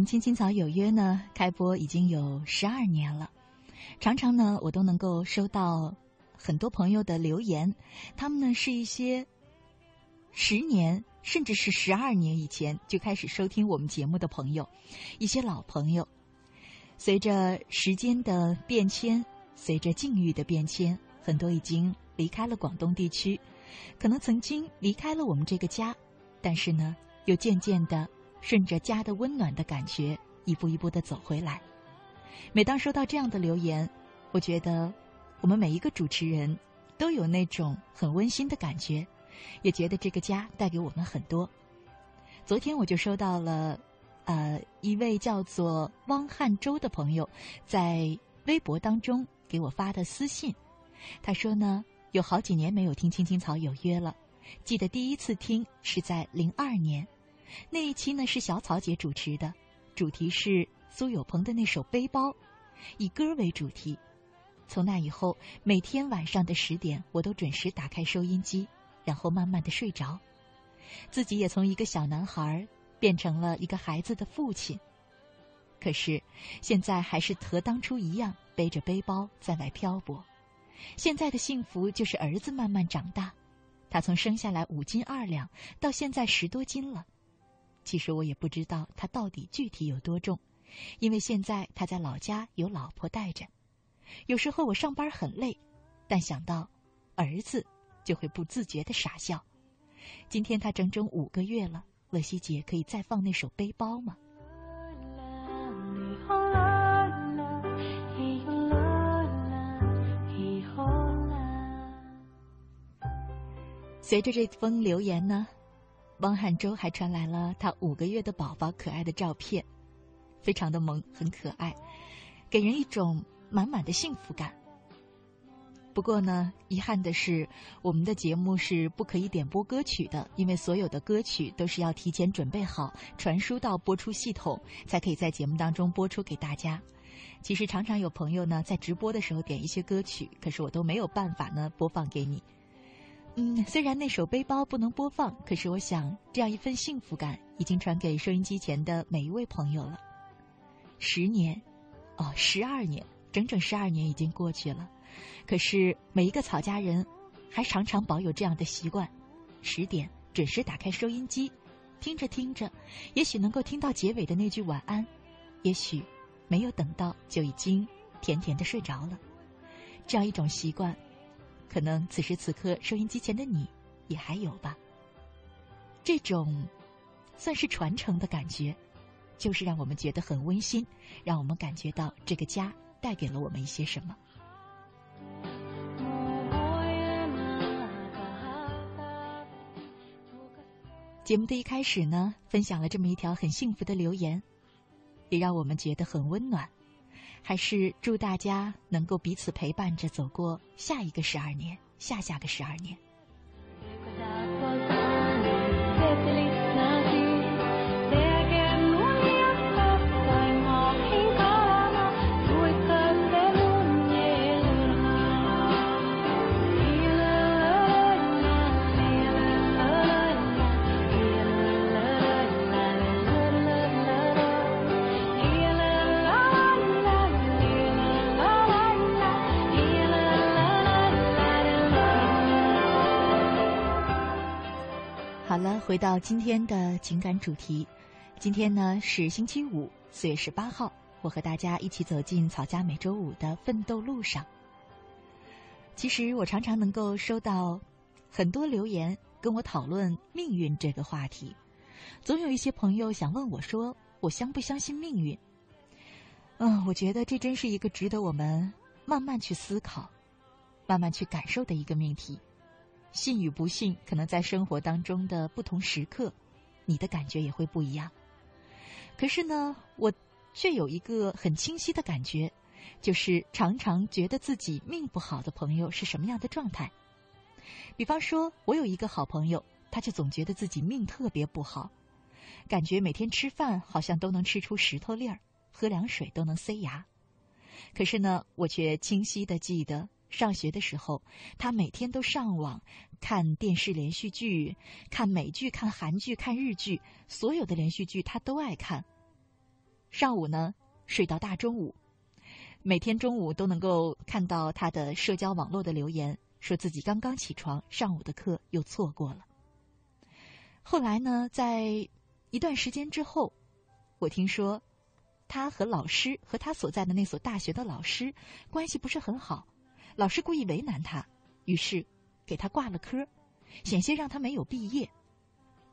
们青青草有约呢，开播已经有十二年了。常常呢，我都能够收到很多朋友的留言，他们呢是一些十年甚至是十二年以前就开始收听我们节目的朋友，一些老朋友。随着时间的变迁，随着境遇的变迁，很多已经离开了广东地区，可能曾经离开了我们这个家，但是呢，又渐渐的。顺着家的温暖的感觉，一步一步的走回来。每当收到这样的留言，我觉得我们每一个主持人都有那种很温馨的感觉，也觉得这个家带给我们很多。昨天我就收到了，呃，一位叫做汪汉洲的朋友在微博当中给我发的私信，他说呢，有好几年没有听《青青草有约》了，记得第一次听是在零二年。那一期呢是小草姐主持的，主题是苏有朋的那首《背包》，以歌为主题。从那以后，每天晚上的十点，我都准时打开收音机，然后慢慢的睡着。自己也从一个小男孩变成了一个孩子的父亲。可是，现在还是和当初一样，背着背包在外漂泊。现在的幸福就是儿子慢慢长大，他从生下来五斤二两，到现在十多斤了。其实我也不知道他到底具体有多重，因为现在他在老家有老婆带着。有时候我上班很累，但想到儿子，就会不自觉的傻笑。今天他整整五个月了，乐西姐可以再放那首《背包》吗？随着这封留言呢。汪汉洲还传来了他五个月的宝宝可爱的照片，非常的萌，很可爱，给人一种满满的幸福感。不过呢，遗憾的是，我们的节目是不可以点播歌曲的，因为所有的歌曲都是要提前准备好，传输到播出系统，才可以在节目当中播出给大家。其实常常有朋友呢在直播的时候点一些歌曲，可是我都没有办法呢播放给你。嗯，虽然那首背包不能播放，可是我想这样一份幸福感已经传给收音机前的每一位朋友了。十年，哦，十二年，整整十二年已经过去了。可是每一个草家人，还常常保有这样的习惯：十点准时打开收音机，听着听着，也许能够听到结尾的那句晚安，也许没有等到就已经甜甜的睡着了。这样一种习惯，可能此时此刻收音机前的你也还有吧。这种算是传承的感觉，就是让我们觉得很温馨，让我们感觉到这个家带给了我们一些什么。节目的一开始呢，分享了这么一条很幸福的留言，也让我们觉得很温暖。还是祝大家能够彼此陪伴着走过下一个十二年，下下个十二年。回到今天的情感主题。今天呢是星期五，四月十八号，我和大家一起走进草家每周五的奋斗路上。其实我常常能够收到很多留言，跟我讨论命运这个话题。总有一些朋友想问我说：“我相不相信命运？”嗯，我觉得这真是一个值得我们慢慢去思考、慢慢去感受的一个命题。信与不信，可能在生活当中的不同时刻，你的感觉也会不一样。可是呢，我却有一个很清晰的感觉，就是常常觉得自己命不好的朋友是什么样的状态。比方说，我有一个好朋友，他就总觉得自己命特别不好，感觉每天吃饭好像都能吃出石头粒儿，喝凉水都能塞牙。可是呢，我却清晰的记得。上学的时候，他每天都上网看电视连续剧，看美剧、看韩剧、看日剧，所有的连续剧他都爱看。上午呢，睡到大中午，每天中午都能够看到他的社交网络的留言，说自己刚刚起床，上午的课又错过了。后来呢，在一段时间之后，我听说他和老师和他所在的那所大学的老师关系不是很好。老师故意为难他，于是给他挂了科，险些让他没有毕业。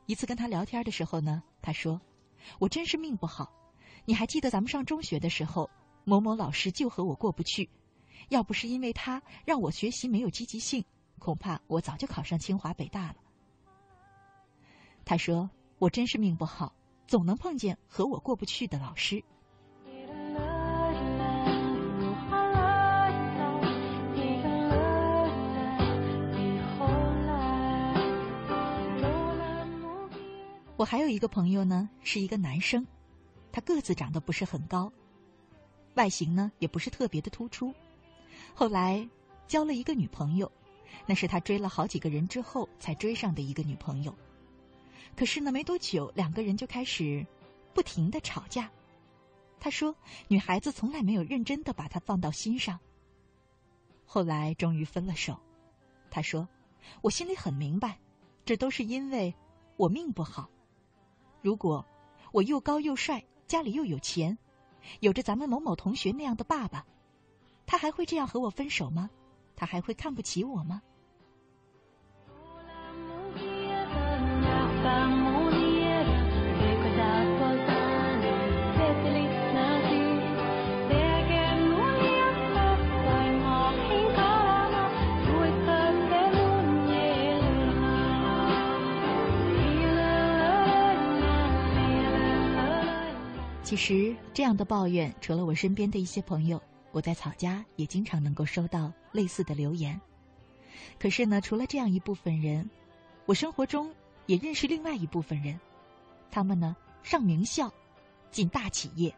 一次跟他聊天的时候呢，他说：“我真是命不好。你还记得咱们上中学的时候，某某老师就和我过不去，要不是因为他让我学习没有积极性，恐怕我早就考上清华北大了。”他说：“我真是命不好，总能碰见和我过不去的老师。”我还有一个朋友呢，是一个男生，他个子长得不是很高，外形呢也不是特别的突出。后来交了一个女朋友，那是他追了好几个人之后才追上的一个女朋友。可是呢，没多久两个人就开始不停的吵架。他说，女孩子从来没有认真的把他放到心上。后来终于分了手。他说，我心里很明白，这都是因为我命不好。如果我又高又帅，家里又有钱，有着咱们某某同学那样的爸爸，他还会这样和我分手吗？他还会看不起我吗？其实，这样的抱怨，除了我身边的一些朋友，我在草家也经常能够收到类似的留言。可是呢，除了这样一部分人，我生活中也认识另外一部分人，他们呢上名校，进大企业，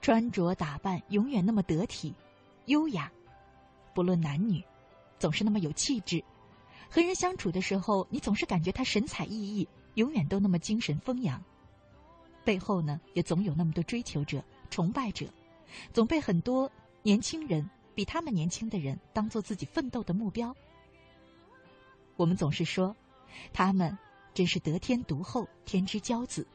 穿着打扮永远那么得体、优雅，不论男女，总是那么有气质。和人相处的时候，你总是感觉他神采奕奕，永远都那么精神飞扬。背后呢，也总有那么多追求者、崇拜者，总被很多年轻人比他们年轻的人当做自己奋斗的目标。我们总是说，他们真是得天独厚、天之骄子。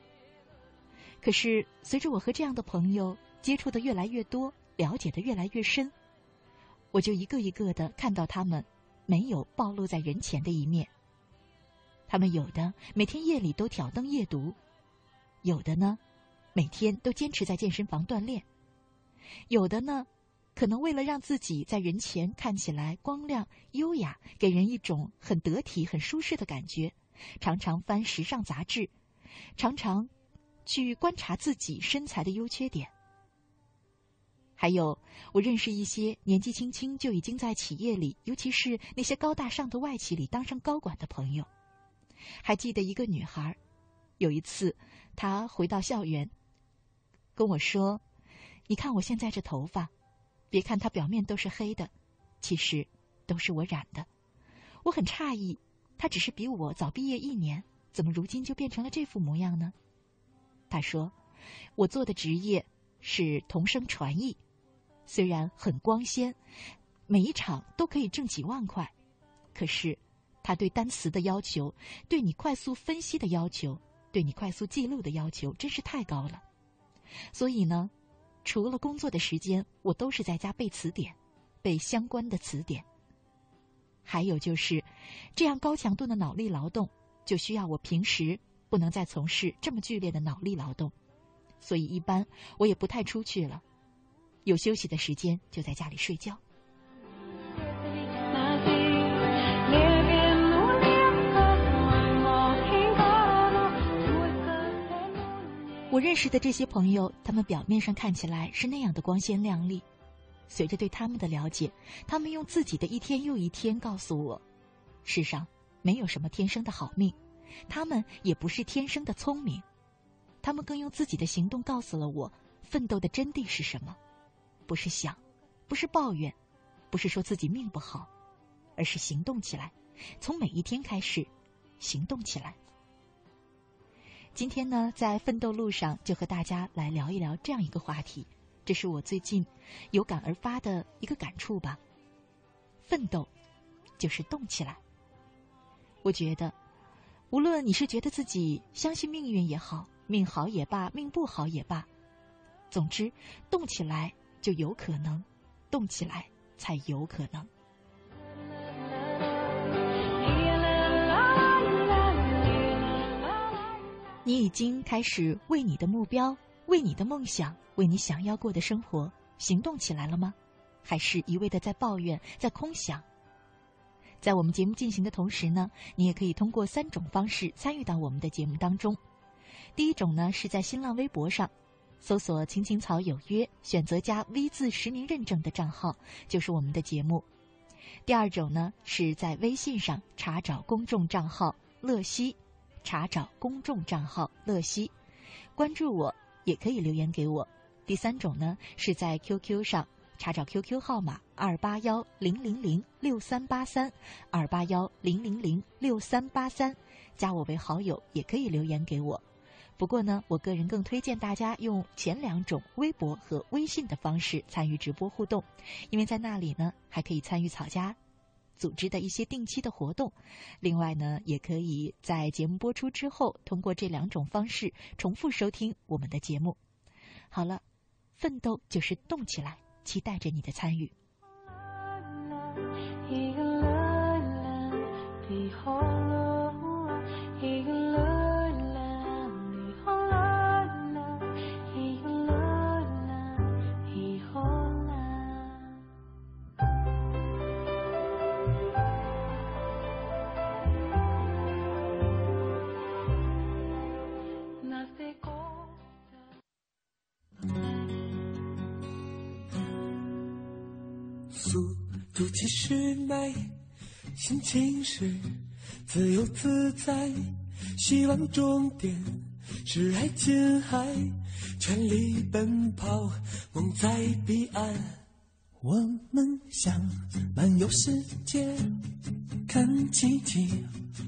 可是，随着我和这样的朋友接触的越来越多，了解的越来越深，我就一个一个的看到他们没有暴露在人前的一面。他们有的每天夜里都挑灯夜读，有的呢，每天都坚持在健身房锻炼，有的呢，可能为了让自己在人前看起来光亮优雅，给人一种很得体、很舒适的感觉，常常翻时尚杂志，常常去观察自己身材的优缺点。还有，我认识一些年纪轻轻就已经在企业里，尤其是那些高大上的外企里当上高管的朋友。还记得一个女孩，有一次，他回到校园，跟我说：“你看我现在这头发，别看它表面都是黑的，其实都是我染的。”我很诧异，他只是比我早毕业一年，怎么如今就变成了这副模样呢？他说：“我做的职业是同声传译，虽然很光鲜，每一场都可以挣几万块，可是……”他对单词的要求，对你快速分析的要求，对你快速记录的要求，真是太高了。所以呢，除了工作的时间，我都是在家背词典，背相关的词典。还有就是，这样高强度的脑力劳动，就需要我平时不能再从事这么剧烈的脑力劳动，所以一般我也不太出去了，有休息的时间就在家里睡觉。我认识的这些朋友，他们表面上看起来是那样的光鲜亮丽。随着对他们的了解，他们用自己的一天又一天告诉我：世上没有什么天生的好命，他们也不是天生的聪明。他们更用自己的行动告诉了我，奋斗的真谛是什么？不是想，不是抱怨，不是说自己命不好，而是行动起来，从每一天开始，行动起来。今天呢，在奋斗路上就和大家来聊一聊这样一个话题，这是我最近有感而发的一个感触吧。奋斗就是动起来。我觉得，无论你是觉得自己相信命运也好，命好也罢，命不好也罢，总之动起来就有可能，动起来才有可能。你已经开始为你的目标、为你的梦想、为你想要过的生活行动起来了吗？还是一味的在抱怨、在空想？在我们节目进行的同时呢，你也可以通过三种方式参与到我们的节目当中。第一种呢，是在新浪微博上搜索“青青草有约”，选择加 V 字实名认证的账号，就是我们的节目。第二种呢，是在微信上查找公众账号“乐西”。查找公众账号“乐西”，关注我也可以留言给我。第三种呢，是在 QQ 上查找 QQ 号码二八幺零零零六三八三二八幺零零零六三八三，加我为好友也可以留言给我。不过呢，我个人更推荐大家用前两种微博和微信的方式参与直播互动，因为在那里呢，还可以参与草家。组织的一些定期的活动，另外呢，也可以在节目播出之后，通过这两种方式重复收听我们的节目。好了，奋斗就是动起来，期待着你的参与。其实美，心情是自由自在，希望终点是爱琴海，全力奔跑，梦在彼岸。我们想漫游世界，看奇迹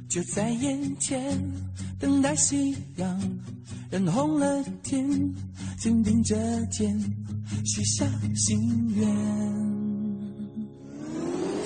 就在眼前，等待夕阳染红了天，肩并着肩许下心愿。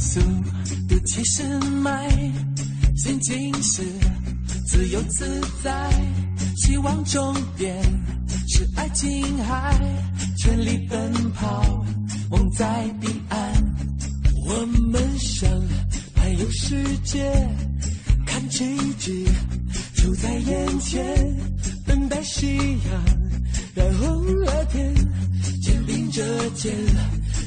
速度七十迈，心情是自由自在，希望终点是爱琴海，全力奔跑，梦在彼岸。我们想环游世界，看奇迹就在眼前，等待夕阳染红了天，肩并着肩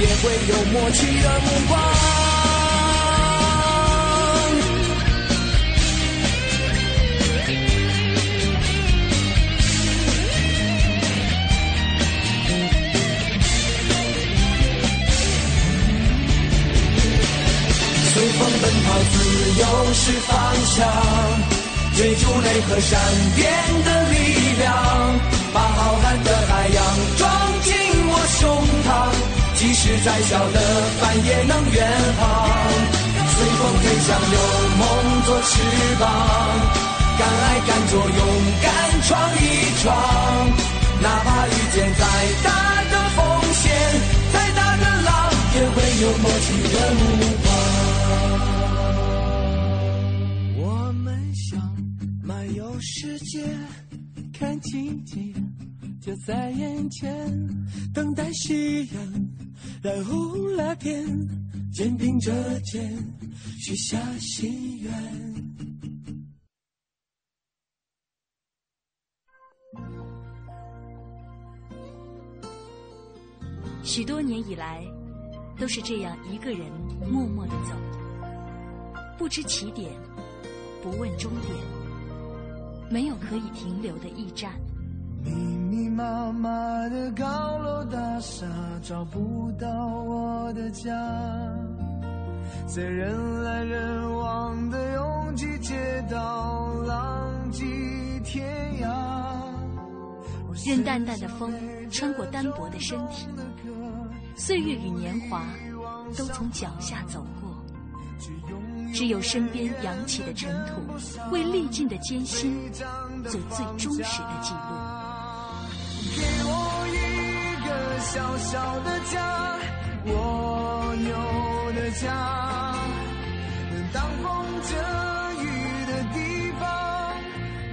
也会有默契的目光。随风奔跑，自由是方向，追逐雷和闪电的力量，把浩瀚的海洋装进我胸膛，即使再小的帆也能远航。随风飞翔，有梦做翅膀，敢爱敢做，勇敢闯一闯，哪怕遇见再大的风险，再大的浪，也会有默契的目光。我们想漫游世界看奇迹就在眼前，等待夕阳染红了天，肩并着肩许下心愿。许多年以来，都是这样一个人默默的走，不知起点，不问终点。没有可以停留的驿站。密密麻麻的高楼大厦找不到我的家，在人来人往的拥挤街道浪迹天涯。任淡淡的风穿过单薄的身体，岁月与年华都从脚下走过。只有身边扬起的尘土，为历尽的艰辛做最忠实的记录。给我一个小小的家，我有的家，当风遮雨的地方，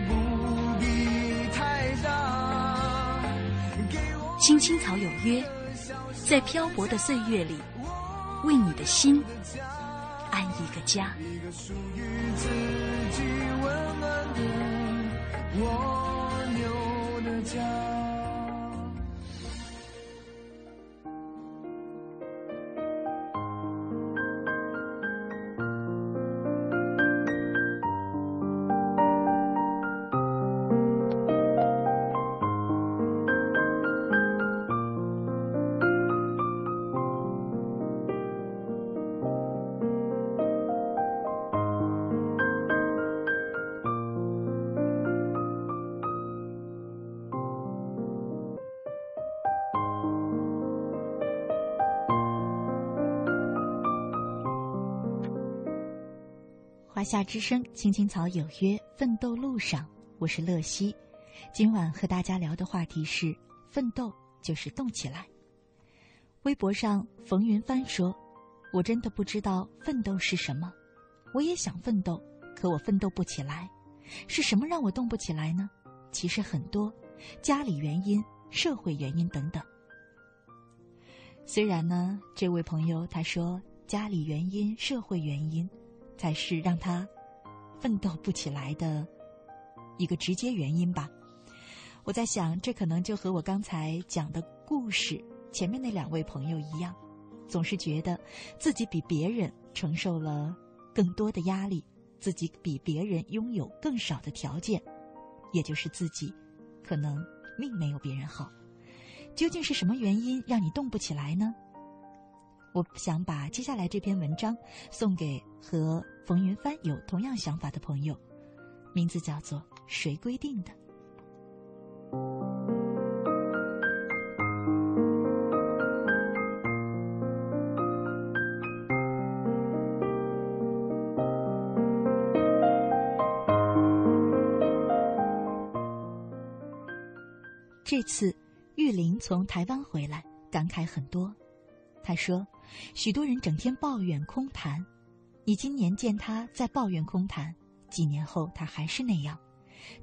不必太大。青青草有约，在漂泊的岁月里，为你的心。安一个家。一个属于自己温暖的蜗牛的家。夏之声，青青草有约，奋斗路上，我是乐西。今晚和大家聊的话题是：奋斗就是动起来。微博上，冯云帆说：“我真的不知道奋斗是什么，我也想奋斗，可我奋斗不起来。是什么让我动不起来呢？其实很多，家里原因、社会原因等等。虽然呢，这位朋友他说家里原因、社会原因。”才是让他奋斗不起来的一个直接原因吧。我在想，这可能就和我刚才讲的故事前面那两位朋友一样，总是觉得自己比别人承受了更多的压力，自己比别人拥有更少的条件，也就是自己可能命没有别人好。究竟是什么原因让你动不起来呢？我想把接下来这篇文章送给和冯云帆有同样想法的朋友，名字叫做《谁规定的》。这次。玉林从台湾回来，感慨很多。他说：“许多人整天抱怨空谈，你今年见他在抱怨空谈，几年后他还是那样，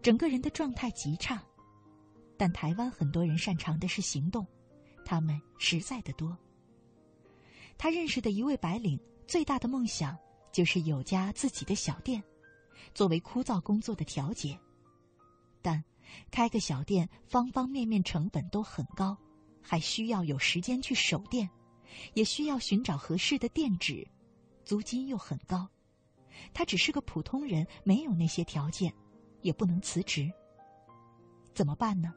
整个人的状态极差。但台湾很多人擅长的是行动，他们实在的多。他认识的一位白领，最大的梦想就是有家自己的小店，作为枯燥工作的调节，但。”开个小店，方方面面成本都很高，还需要有时间去守店，也需要寻找合适的店址，租金又很高。他只是个普通人，没有那些条件，也不能辞职。怎么办呢？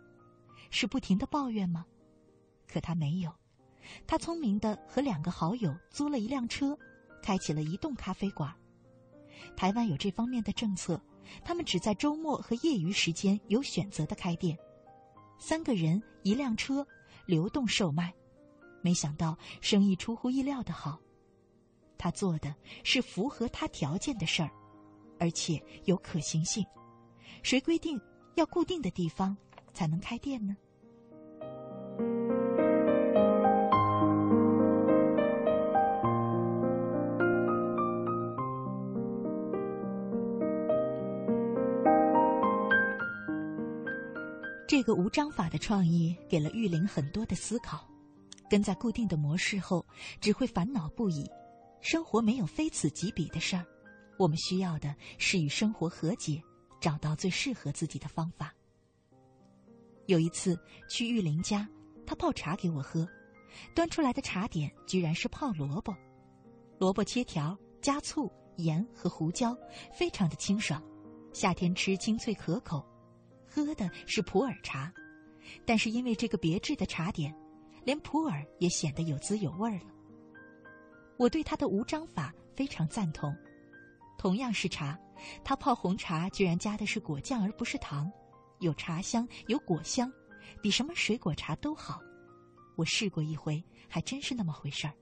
是不停的抱怨吗？可他没有，他聪明的和两个好友租了一辆车，开启了移动咖啡馆。台湾有这方面的政策。他们只在周末和业余时间有选择的开店，三个人一辆车，流动售卖。没想到生意出乎意料的好。他做的是符合他条件的事儿，而且有可行性。谁规定要固定的地方才能开店呢？这个无章法的创意给了玉玲很多的思考。跟在固定的模式后，只会烦恼不已。生活没有非此即彼的事儿，我们需要的是与生活和解，找到最适合自己的方法。有一次去玉玲家，她泡茶给我喝，端出来的茶点居然是泡萝卜，萝卜切条，加醋、盐和胡椒，非常的清爽，夏天吃清脆可口。喝的是普洱茶，但是因为这个别致的茶点，连普洱也显得有滋有味了。我对他的无章法非常赞同。同样是茶，他泡红茶居然加的是果酱而不是糖，有茶香有果香，比什么水果茶都好。我试过一回，还真是那么回事儿。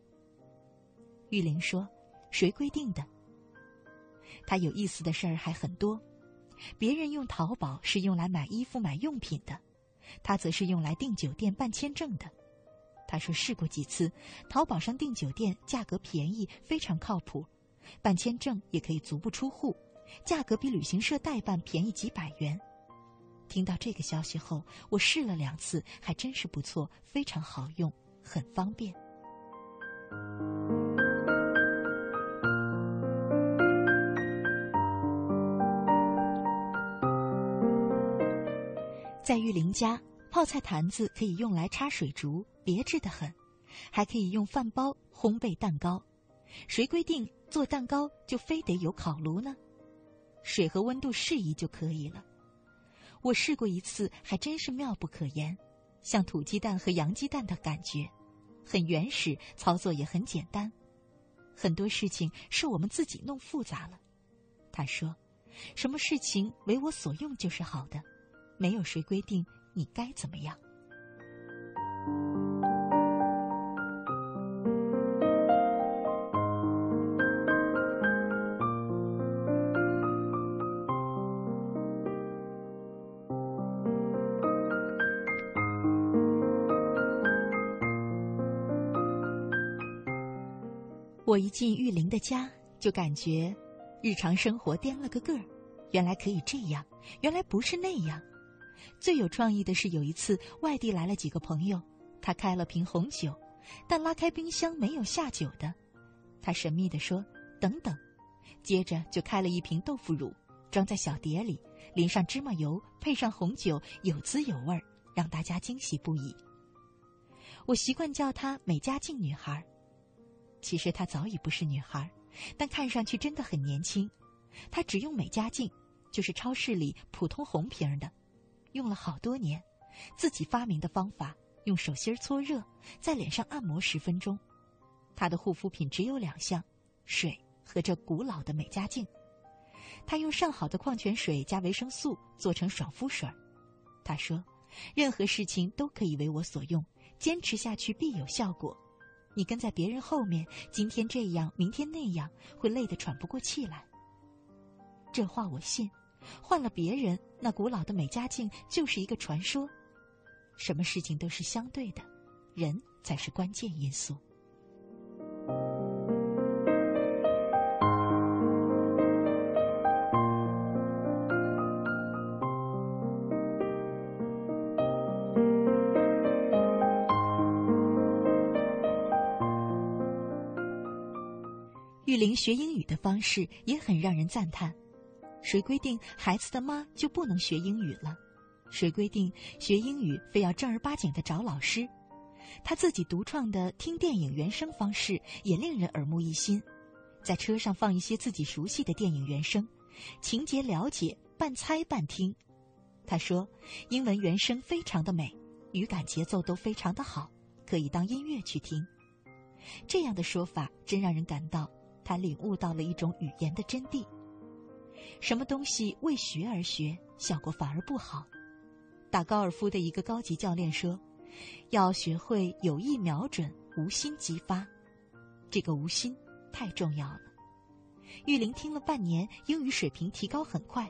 玉玲说：“谁规定的？”他有意思的事儿还很多。别人用淘宝是用来买衣服、买用品的，他则是用来订酒店、办签证的。他说试过几次，淘宝上订酒店价格便宜，非常靠谱；办签证也可以足不出户，价格比旅行社代办便宜几百元。听到这个消息后，我试了两次，还真是不错，非常好用，很方便。在玉林家，泡菜坛子可以用来插水竹，别致的很，还可以用饭包烘焙蛋糕。谁规定做蛋糕就非得有烤炉呢？水和温度适宜就可以了。我试过一次，还真是妙不可言，像土鸡蛋和洋鸡蛋的感觉，很原始，操作也很简单。很多事情是我们自己弄复杂了。他说：“什么事情为我所用就是好的。”没有谁规定你该怎么样。我一进玉林的家，就感觉日常生活颠了个个儿，原来可以这样，原来不是那样。最有创意的是，有一次外地来了几个朋友，他开了瓶红酒，但拉开冰箱没有下酒的。他神秘地说：“等等。”接着就开了一瓶豆腐乳，装在小碟里，淋上芝麻油，配上红酒，有滋有味儿，让大家惊喜不已。我习惯叫她美嘉靖女孩儿，其实她早已不是女孩，但看上去真的很年轻。她只用美加净，就是超市里普通红瓶的，用了好多年，自己发明的方法，用手心搓热，在脸上按摩十分钟。她的护肤品只有两项：水和这古老的美加净。她用上好的矿泉水加维生素做成爽肤水。她说：“任何事情都可以为我所用。”坚持下去必有效果。你跟在别人后面，今天这样，明天那样，会累得喘不过气来。这话我信。换了别人，那古老的美嘉境就是一个传说。什么事情都是相对的，人才是关键因素。玉玲学英语的方式也很让人赞叹。谁规定孩子的妈就不能学英语了？谁规定学英语非要正儿八经的找老师？他自己独创的听电影原声方式也令人耳目一新，在车上放一些自己熟悉的电影原声，情节了解，半猜半听。他说，英文原声非常的美，语感节奏都非常的好，可以当音乐去听。这样的说法真让人感到。他领悟到了一种语言的真谛。什么东西为学而学，效果反而不好。打高尔夫的一个高级教练说：“要学会有意瞄准，无心激发。”这个无心太重要了。玉玲听了半年，英语水平提高很快。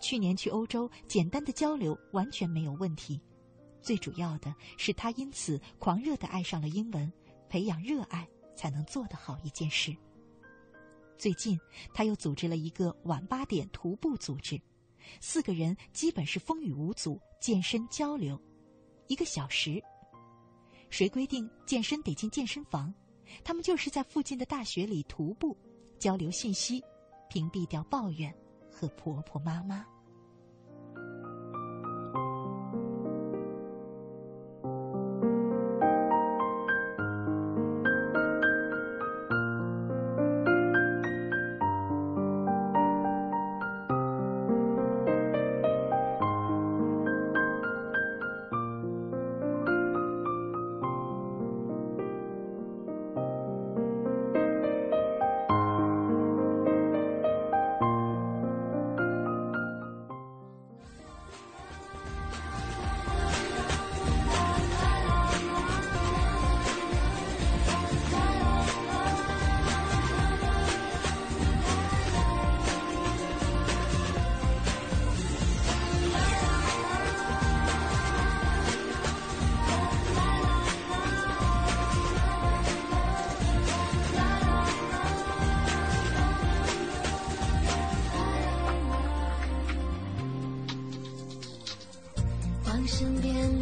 去年去欧洲，简单的交流完全没有问题。最主要的是，他因此狂热的爱上了英文。培养热爱，才能做得好一件事。最近，他又组织了一个晚八点徒步组织，四个人基本是风雨无阻，健身交流，一个小时。谁规定健身得进健身房？他们就是在附近的大学里徒步，交流信息，屏蔽掉抱怨和婆婆妈妈。身边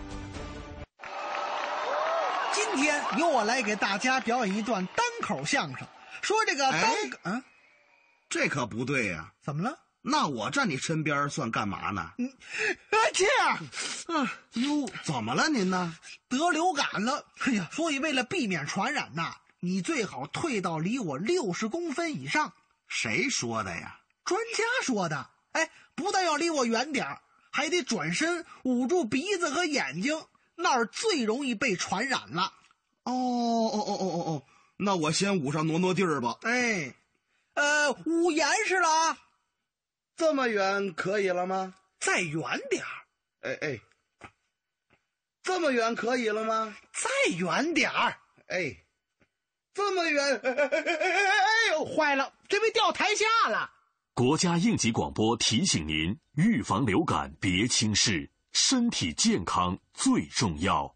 由我来给大家表演一段单口相声，说这个单嗯，这可不对呀！怎么了？那我站你身边算干嘛呢？嗯，哎切啊！哟，怎么了您呢？得流感了。哎呀，所以为了避免传染呐，你最好退到离我六十公分以上。谁说的呀？专家说的。哎，不但要离我远点儿，还得转身捂住鼻子和眼睛，那儿最容易被传染了。哦哦哦哦哦哦，那我先捂上挪挪地儿吧。哎，呃，捂严实了啊。这么远可以了吗？再远点儿。哎哎，这么远可以了吗？再远点儿。哎，这么远。哎哎哎哎哎呦，坏了，这被掉台下了。国家应急广播提醒您：预防流感别轻视，身体健康最重要。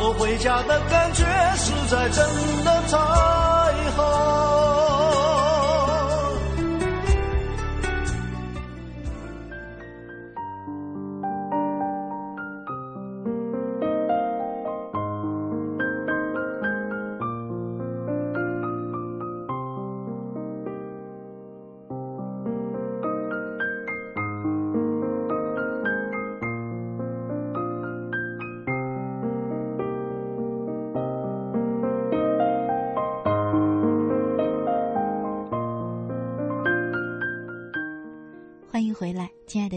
我回家的感觉实在真的太好。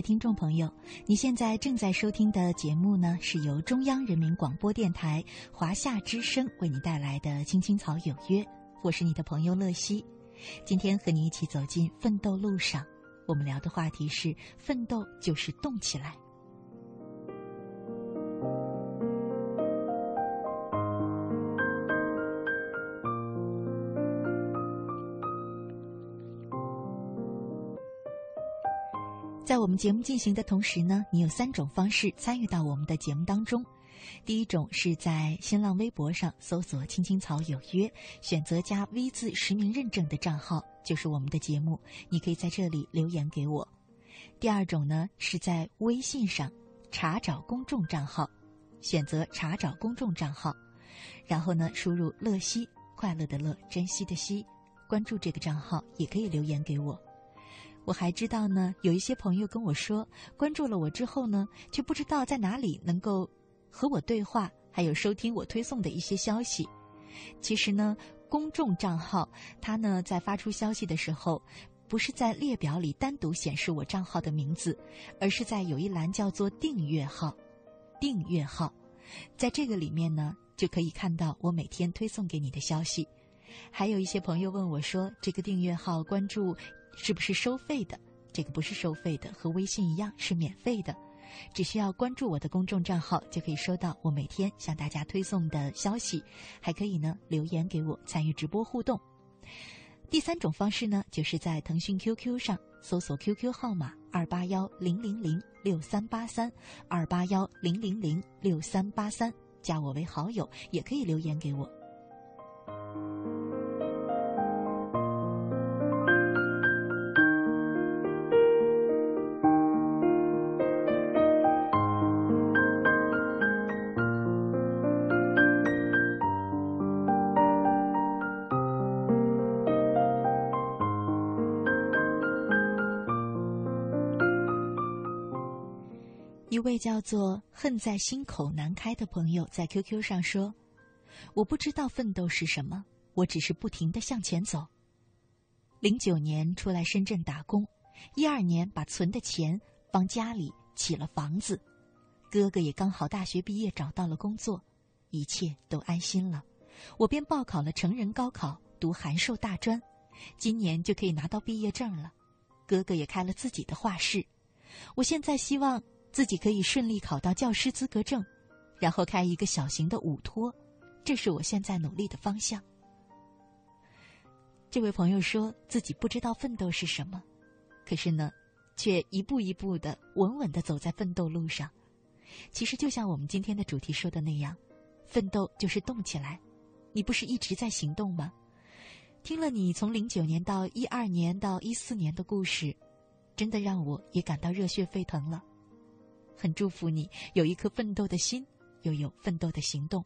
听众朋友，你现在正在收听的节目呢，是由中央人民广播电台华夏之声为你带来的《青青草有约》，我是你的朋友乐西。今天和你一起走进奋斗路上，我们聊的话题是：奋斗就是动起来。在我们节目进行的同时呢，你有三种方式参与到我们的节目当中。第一种是在新浪微博上搜索“青青草有约”，选择加 V 字实名认证的账号，就是我们的节目，你可以在这里留言给我。第二种呢是在微信上查找公众账号，选择查找公众账号，然后呢输入“乐西”，快乐的乐，珍惜的惜，关注这个账号，也可以留言给我。我还知道呢，有一些朋友跟我说，关注了我之后呢，却不知道在哪里能够和我对话，还有收听我推送的一些消息。其实呢，公众账号它呢在发出消息的时候，不是在列表里单独显示我账号的名字，而是在有一栏叫做订阅号，订阅号，在这个里面呢就可以看到我每天推送给你的消息。还有一些朋友问我说，这个订阅号关注。是不是收费的？这个不是收费的，和微信一样是免费的，只需要关注我的公众账号就可以收到我每天向大家推送的消息，还可以呢留言给我参与直播互动。第三种方式呢，就是在腾讯 QQ 上搜索 QQ 号码二八幺零零零六三八三二八幺零零零六三八三，加我为好友，也可以留言给我。一位叫做“恨在心口难开”的朋友在 QQ 上说：“我不知道奋斗是什么，我只是不停的向前走。零九年出来深圳打工，一二年把存的钱帮家里起了房子，哥哥也刚好大学毕业找到了工作，一切都安心了。我便报考了成人高考，读函授大专，今年就可以拿到毕业证了。哥哥也开了自己的画室，我现在希望。”自己可以顺利考到教师资格证，然后开一个小型的舞托，这是我现在努力的方向。这位朋友说自己不知道奋斗是什么，可是呢，却一步一步的稳稳的走在奋斗路上。其实就像我们今天的主题说的那样，奋斗就是动起来。你不是一直在行动吗？听了你从零九年到一二年到一四年的故事，真的让我也感到热血沸腾了。很祝福你有一颗奋斗的心，又有奋斗的行动。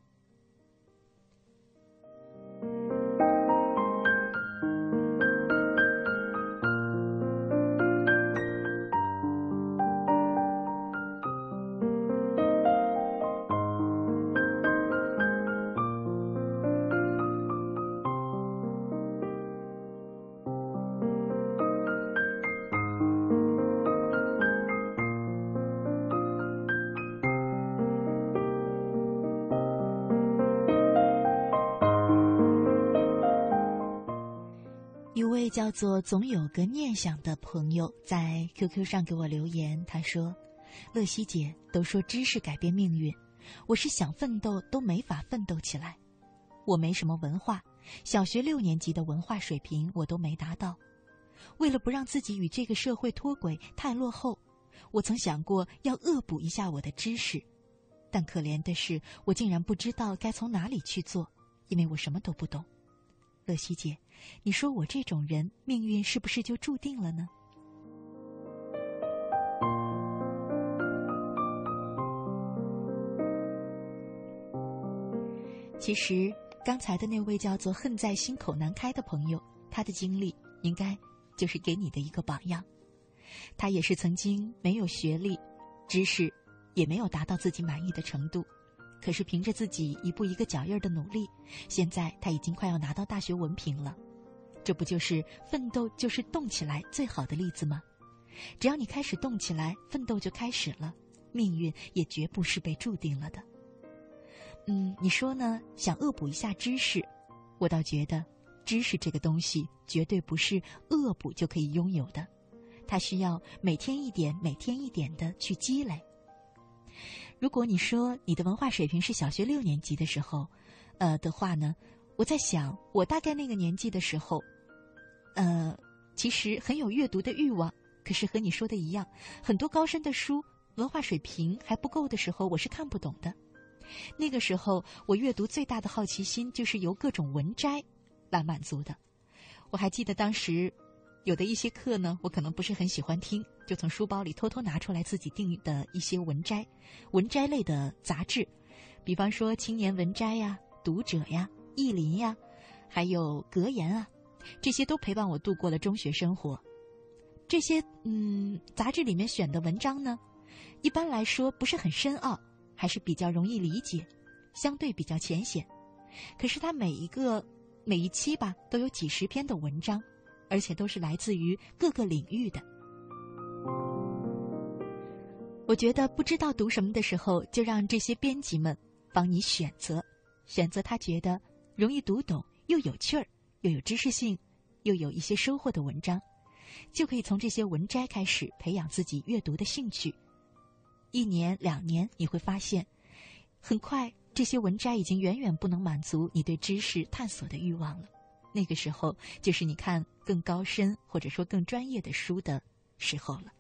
做总有个念想的朋友在 QQ 上给我留言，他说：“乐西姐都说知识改变命运，我是想奋斗都没法奋斗起来。我没什么文化，小学六年级的文化水平我都没达到。为了不让自己与这个社会脱轨太落后，我曾想过要恶补一下我的知识，但可怜的是我竟然不知道该从哪里去做，因为我什么都不懂。”乐西姐，你说我这种人命运是不是就注定了呢？其实刚才的那位叫做“恨在心口难开”的朋友，他的经历应该就是给你的一个榜样。他也是曾经没有学历、知识，也没有达到自己满意的程度。可是凭着自己一步一个脚印的努力，现在他已经快要拿到大学文凭了，这不就是奋斗就是动起来最好的例子吗？只要你开始动起来，奋斗就开始了，命运也绝不是被注定了的。嗯，你说呢？想恶补一下知识，我倒觉得，知识这个东西绝对不是恶补就可以拥有的，它需要每天一点、每天一点的去积累。如果你说你的文化水平是小学六年级的时候，呃的话呢，我在想，我大概那个年纪的时候，呃，其实很有阅读的欲望，可是和你说的一样，很多高深的书，文化水平还不够的时候，我是看不懂的。那个时候，我阅读最大的好奇心就是由各种文摘来满足的。我还记得当时有的一些课呢，我可能不是很喜欢听，就从书包里偷偷拿出来自己订的一些文摘、文摘类的杂志，比方说《青年文摘》呀、《读者》呀、《意林》呀，还有《格言》啊，这些都陪伴我度过了中学生活。这些嗯，杂志里面选的文章呢，一般来说不是很深奥。还是比较容易理解，相对比较浅显。可是它每一个每一期吧，都有几十篇的文章，而且都是来自于各个领域的。我觉得不知道读什么的时候，就让这些编辑们帮你选择，选择他觉得容易读懂、又有趣儿、又有知识性、又有一些收获的文章，就可以从这些文摘开始培养自己阅读的兴趣。一年两年，你会发现，很快这些文摘已经远远不能满足你对知识探索的欲望了。那个时候，就是你看更高深或者说更专业的书的时候了。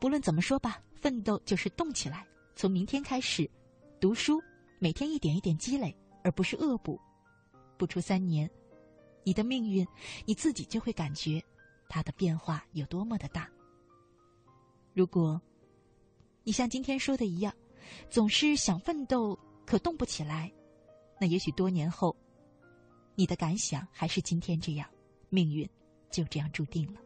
不论怎么说吧，奋斗就是动起来，从明天开始读书，每天一点一点积累，而不是恶补。不出三年，你的命运你自己就会感觉它的变化有多么的大。如果。你像今天说的一样，总是想奋斗，可动不起来。那也许多年后，你的感想还是今天这样，命运就这样注定了。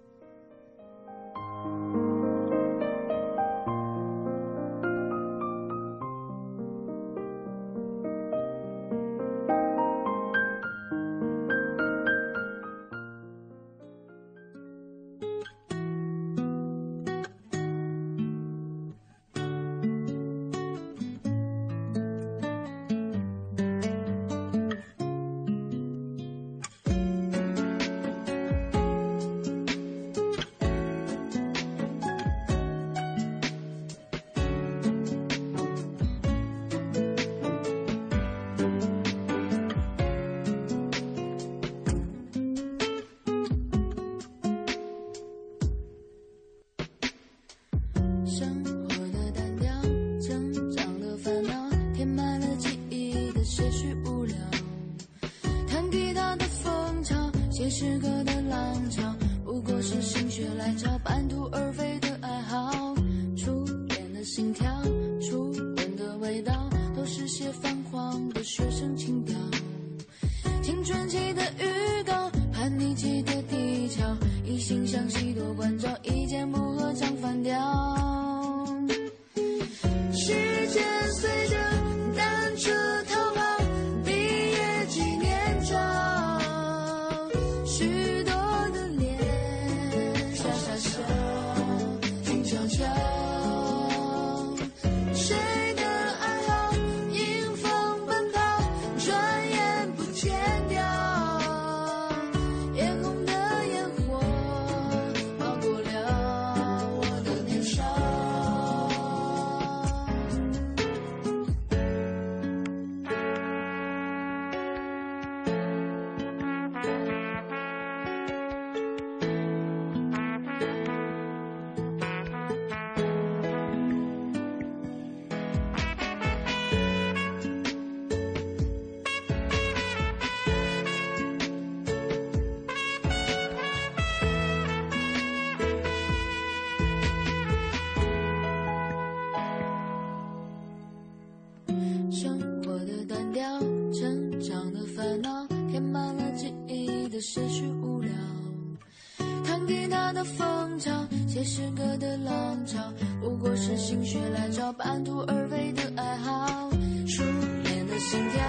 写诗歌的浪潮，不过是心血来潮、半途而废的爱好。初恋的心跳，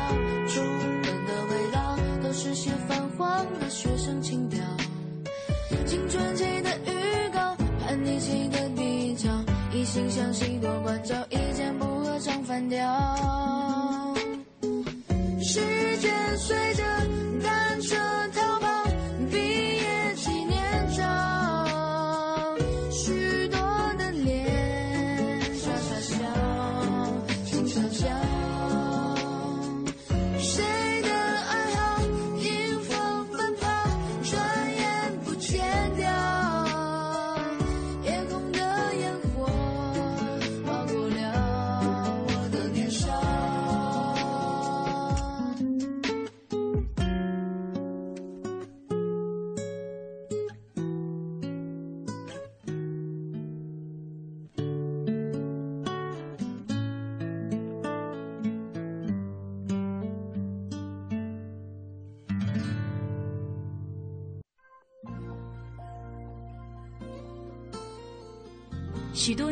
初吻的味道，都是些泛黄的学生情调。青春期的预告，叛逆期的比较，一心相信多关照，一见不合唱反调。时间随着。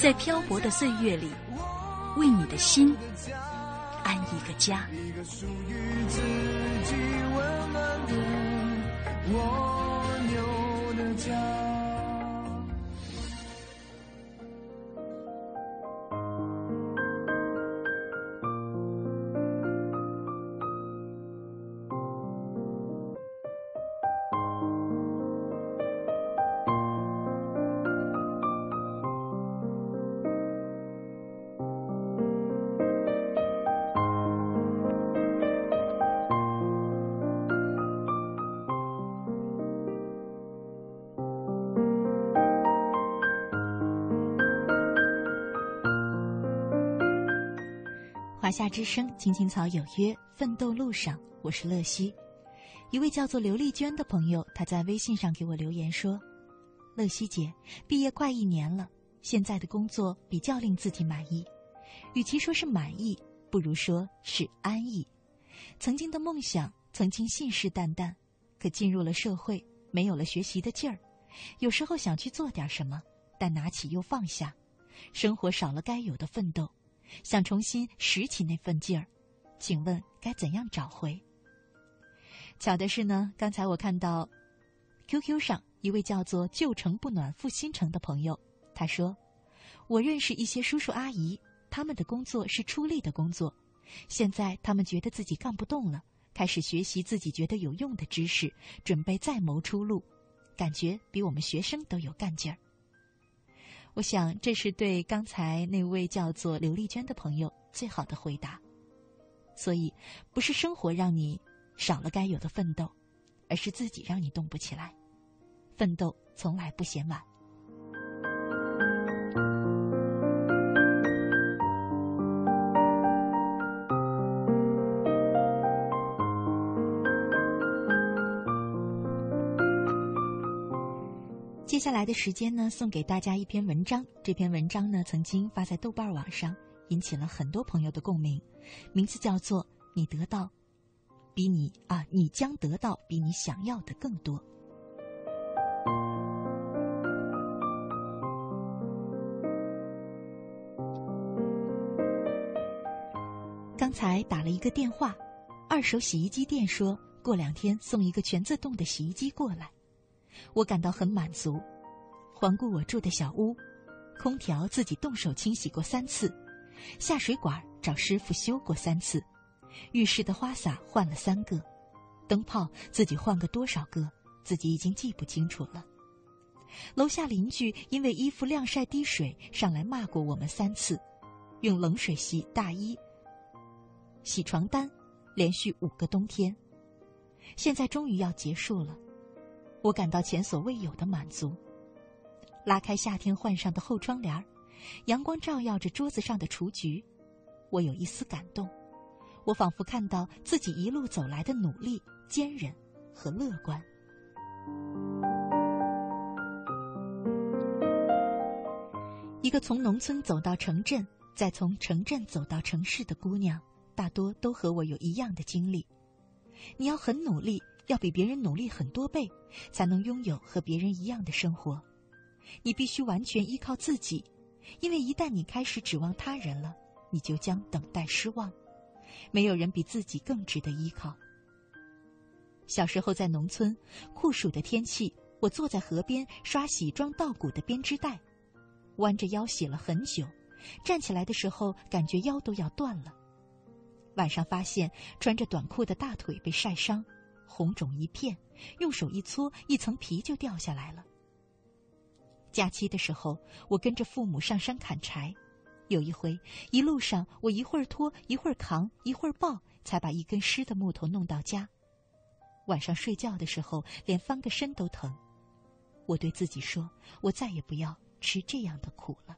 在漂泊的岁月里，为你的心安一个家。一个属于自己温暖的蜗牛的家。夏之声，青青草有约，奋斗路上，我是乐西。一位叫做刘丽娟的朋友，她在微信上给我留言说：“乐西姐，毕业快一年了，现在的工作比较令自己满意，与其说是满意，不如说是安逸。曾经的梦想，曾经信誓旦旦，可进入了社会，没有了学习的劲儿，有时候想去做点什么，但拿起又放下，生活少了该有的奋斗。”想重新拾起那份劲儿，请问该怎样找回？巧的是呢，刚才我看到 QQ 上一位叫做“旧城不暖复新城”的朋友，他说：“我认识一些叔叔阿姨，他们的工作是出力的工作，现在他们觉得自己干不动了，开始学习自己觉得有用的知识，准备再谋出路，感觉比我们学生都有干劲儿。”我想，这是对刚才那位叫做刘丽娟的朋友最好的回答。所以，不是生活让你少了该有的奋斗，而是自己让你动不起来。奋斗从来不嫌晚。接下来的时间呢，送给大家一篇文章。这篇文章呢，曾经发在豆瓣网上，引起了很多朋友的共鸣。名字叫做《你得到比你啊，你将得到比你想要的更多》。刚才打了一个电话，二手洗衣机店说过两天送一个全自动的洗衣机过来。我感到很满足。环顾我住的小屋，空调自己动手清洗过三次，下水管找师傅修过三次，浴室的花洒换了三个，灯泡自己换个多少个，自己已经记不清楚了。楼下邻居因为衣服晾晒滴水，上来骂过我们三次，用冷水洗大衣、洗床单，连续五个冬天。现在终于要结束了，我感到前所未有的满足。拉开夏天换上的厚窗帘阳光照耀着桌子上的雏菊，我有一丝感动。我仿佛看到自己一路走来的努力、坚韧和乐观。一个从农村走到城镇，再从城镇走到城市的姑娘，大多都和我有一样的经历。你要很努力，要比别人努力很多倍，才能拥有和别人一样的生活。你必须完全依靠自己，因为一旦你开始指望他人了，你就将等待失望。没有人比自己更值得依靠。小时候在农村，酷暑的天气，我坐在河边刷洗装稻谷的编织袋。弯着腰洗了很久，站起来的时候感觉腰都要断了。晚上发现穿着短裤的大腿被晒伤，红肿一片，用手一搓，一层皮就掉下来了。假期的时候，我跟着父母上山砍柴，有一回一路上我一会儿拖，一会儿扛，一会儿抱，才把一根湿的木头弄到家。晚上睡觉的时候，连翻个身都疼。我对自己说：“我再也不要。”吃这样的苦了。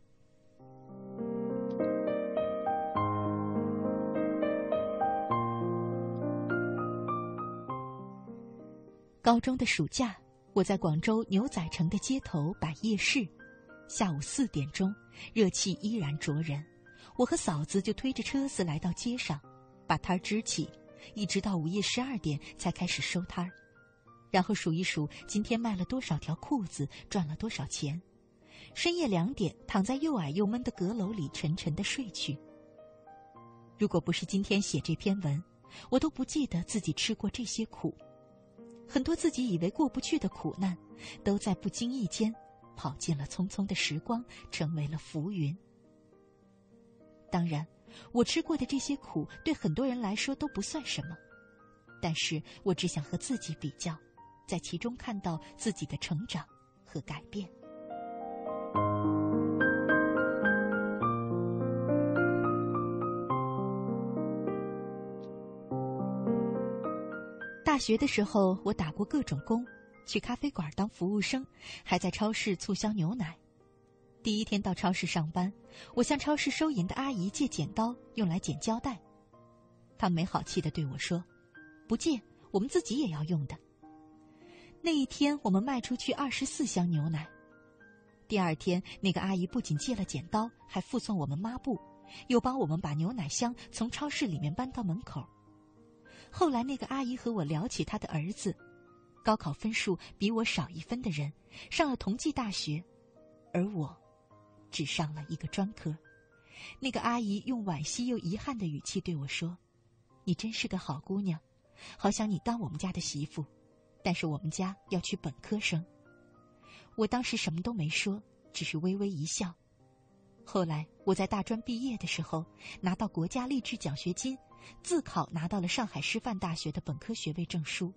高中的暑假，我在广州牛仔城的街头摆夜市。下午四点钟，热气依然灼人，我和嫂子就推着车子来到街上，把摊支起，一直到午夜十二点才开始收摊儿，然后数一数今天卖了多少条裤子，赚了多少钱。深夜两点，躺在又矮又闷的阁楼里，沉沉的睡去。如果不是今天写这篇文，我都不记得自己吃过这些苦。很多自己以为过不去的苦难，都在不经意间跑进了匆匆的时光，成为了浮云。当然，我吃过的这些苦，对很多人来说都不算什么。但是我只想和自己比较，在其中看到自己的成长和改变。大学的时候，我打过各种工，去咖啡馆当服务生，还在超市促销牛奶。第一天到超市上班，我向超市收银的阿姨借剪刀，用来剪胶带。她没好气的对我说：“不借，我们自己也要用的。”那一天，我们卖出去二十四箱牛奶。第二天，那个阿姨不仅借了剪刀，还附送我们抹布，又帮我们把牛奶箱从超市里面搬到门口。后来，那个阿姨和我聊起她的儿子，高考分数比我少一分的人，上了同济大学，而我，只上了一个专科。那个阿姨用惋惜又遗憾的语气对我说：“你真是个好姑娘，好想你当我们家的媳妇，但是我们家要娶本科生。”我当时什么都没说，只是微微一笑。后来我在大专毕业的时候，拿到国家励志奖学金，自考拿到了上海师范大学的本科学位证书。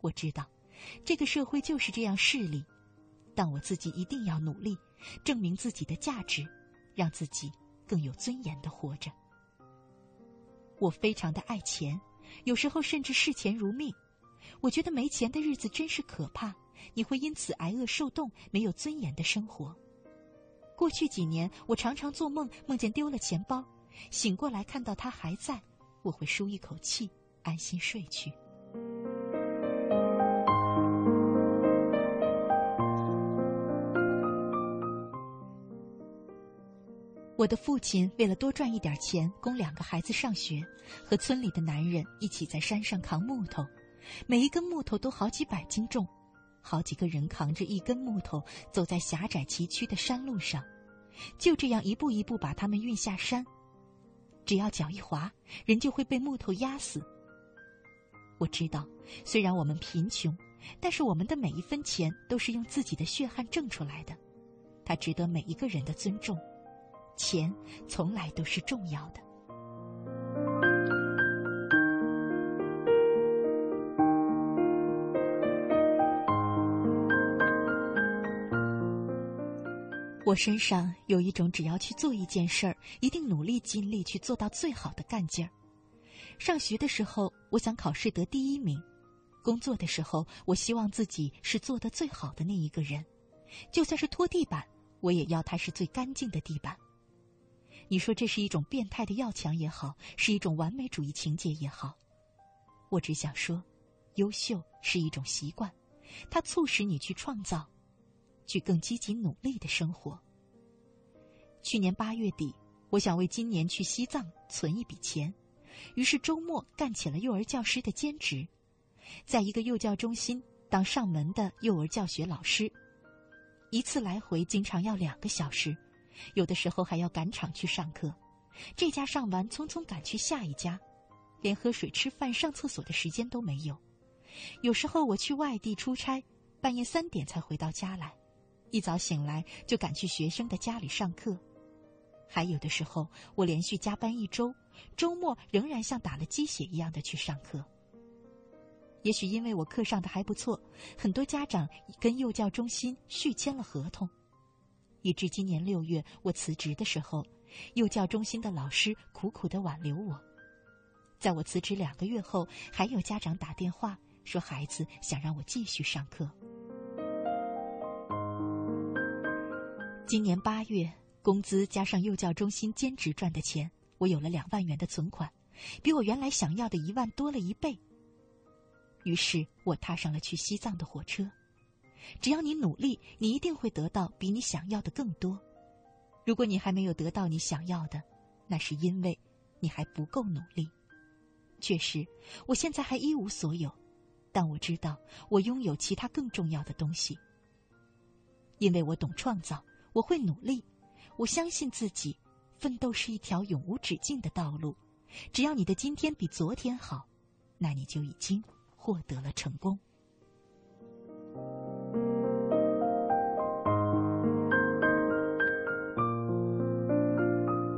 我知道，这个社会就是这样势利，但我自己一定要努力，证明自己的价值，让自己更有尊严的活着。我非常的爱钱，有时候甚至视钱如命。我觉得没钱的日子真是可怕。你会因此挨饿受冻，没有尊严的生活。过去几年，我常常做梦，梦见丢了钱包，醒过来看到他还在，我会舒一口气，安心睡去。我的父亲为了多赚一点钱供两个孩子上学，和村里的男人一起在山上扛木头，每一根木头都好几百斤重。好几个人扛着一根木头，走在狭窄崎岖的山路上，就这样一步一步把他们运下山。只要脚一滑，人就会被木头压死。我知道，虽然我们贫穷，但是我们的每一分钱都是用自己的血汗挣出来的，它值得每一个人的尊重。钱从来都是重要的。我身上有一种只要去做一件事儿，一定努力尽力去做到最好的干劲儿。上学的时候，我想考试得第一名；工作的时候，我希望自己是做的最好的那一个人。就算是拖地板，我也要它是最干净的地板。你说这是一种变态的要强也好，是一种完美主义情节也好，我只想说，优秀是一种习惯，它促使你去创造。去更积极努力的生活。去年八月底，我想为今年去西藏存一笔钱，于是周末干起了幼儿教师的兼职，在一个幼教中心当上门的幼儿教学老师，一次来回经常要两个小时，有的时候还要赶场去上课，这家上完匆匆赶去下一家，连喝水、吃饭、上厕所的时间都没有。有时候我去外地出差，半夜三点才回到家来。一早醒来就赶去学生的家里上课，还有的时候我连续加班一周，周末仍然像打了鸡血一样的去上课。也许因为我课上的还不错，很多家长跟幼教中心续签了合同，以致今年六月我辞职的时候，幼教中心的老师苦苦的挽留我。在我辞职两个月后，还有家长打电话说孩子想让我继续上课。今年八月，工资加上幼教中心兼职赚的钱，我有了两万元的存款，比我原来想要的一万多了一倍。于是我踏上了去西藏的火车。只要你努力，你一定会得到比你想要的更多。如果你还没有得到你想要的，那是因为你还不够努力。确实，我现在还一无所有，但我知道我拥有其他更重要的东西，因为我懂创造。我会努力我相信自己奋斗是一条永无止境的道路。只要你的今天比昨天好那你就已经获得了成功。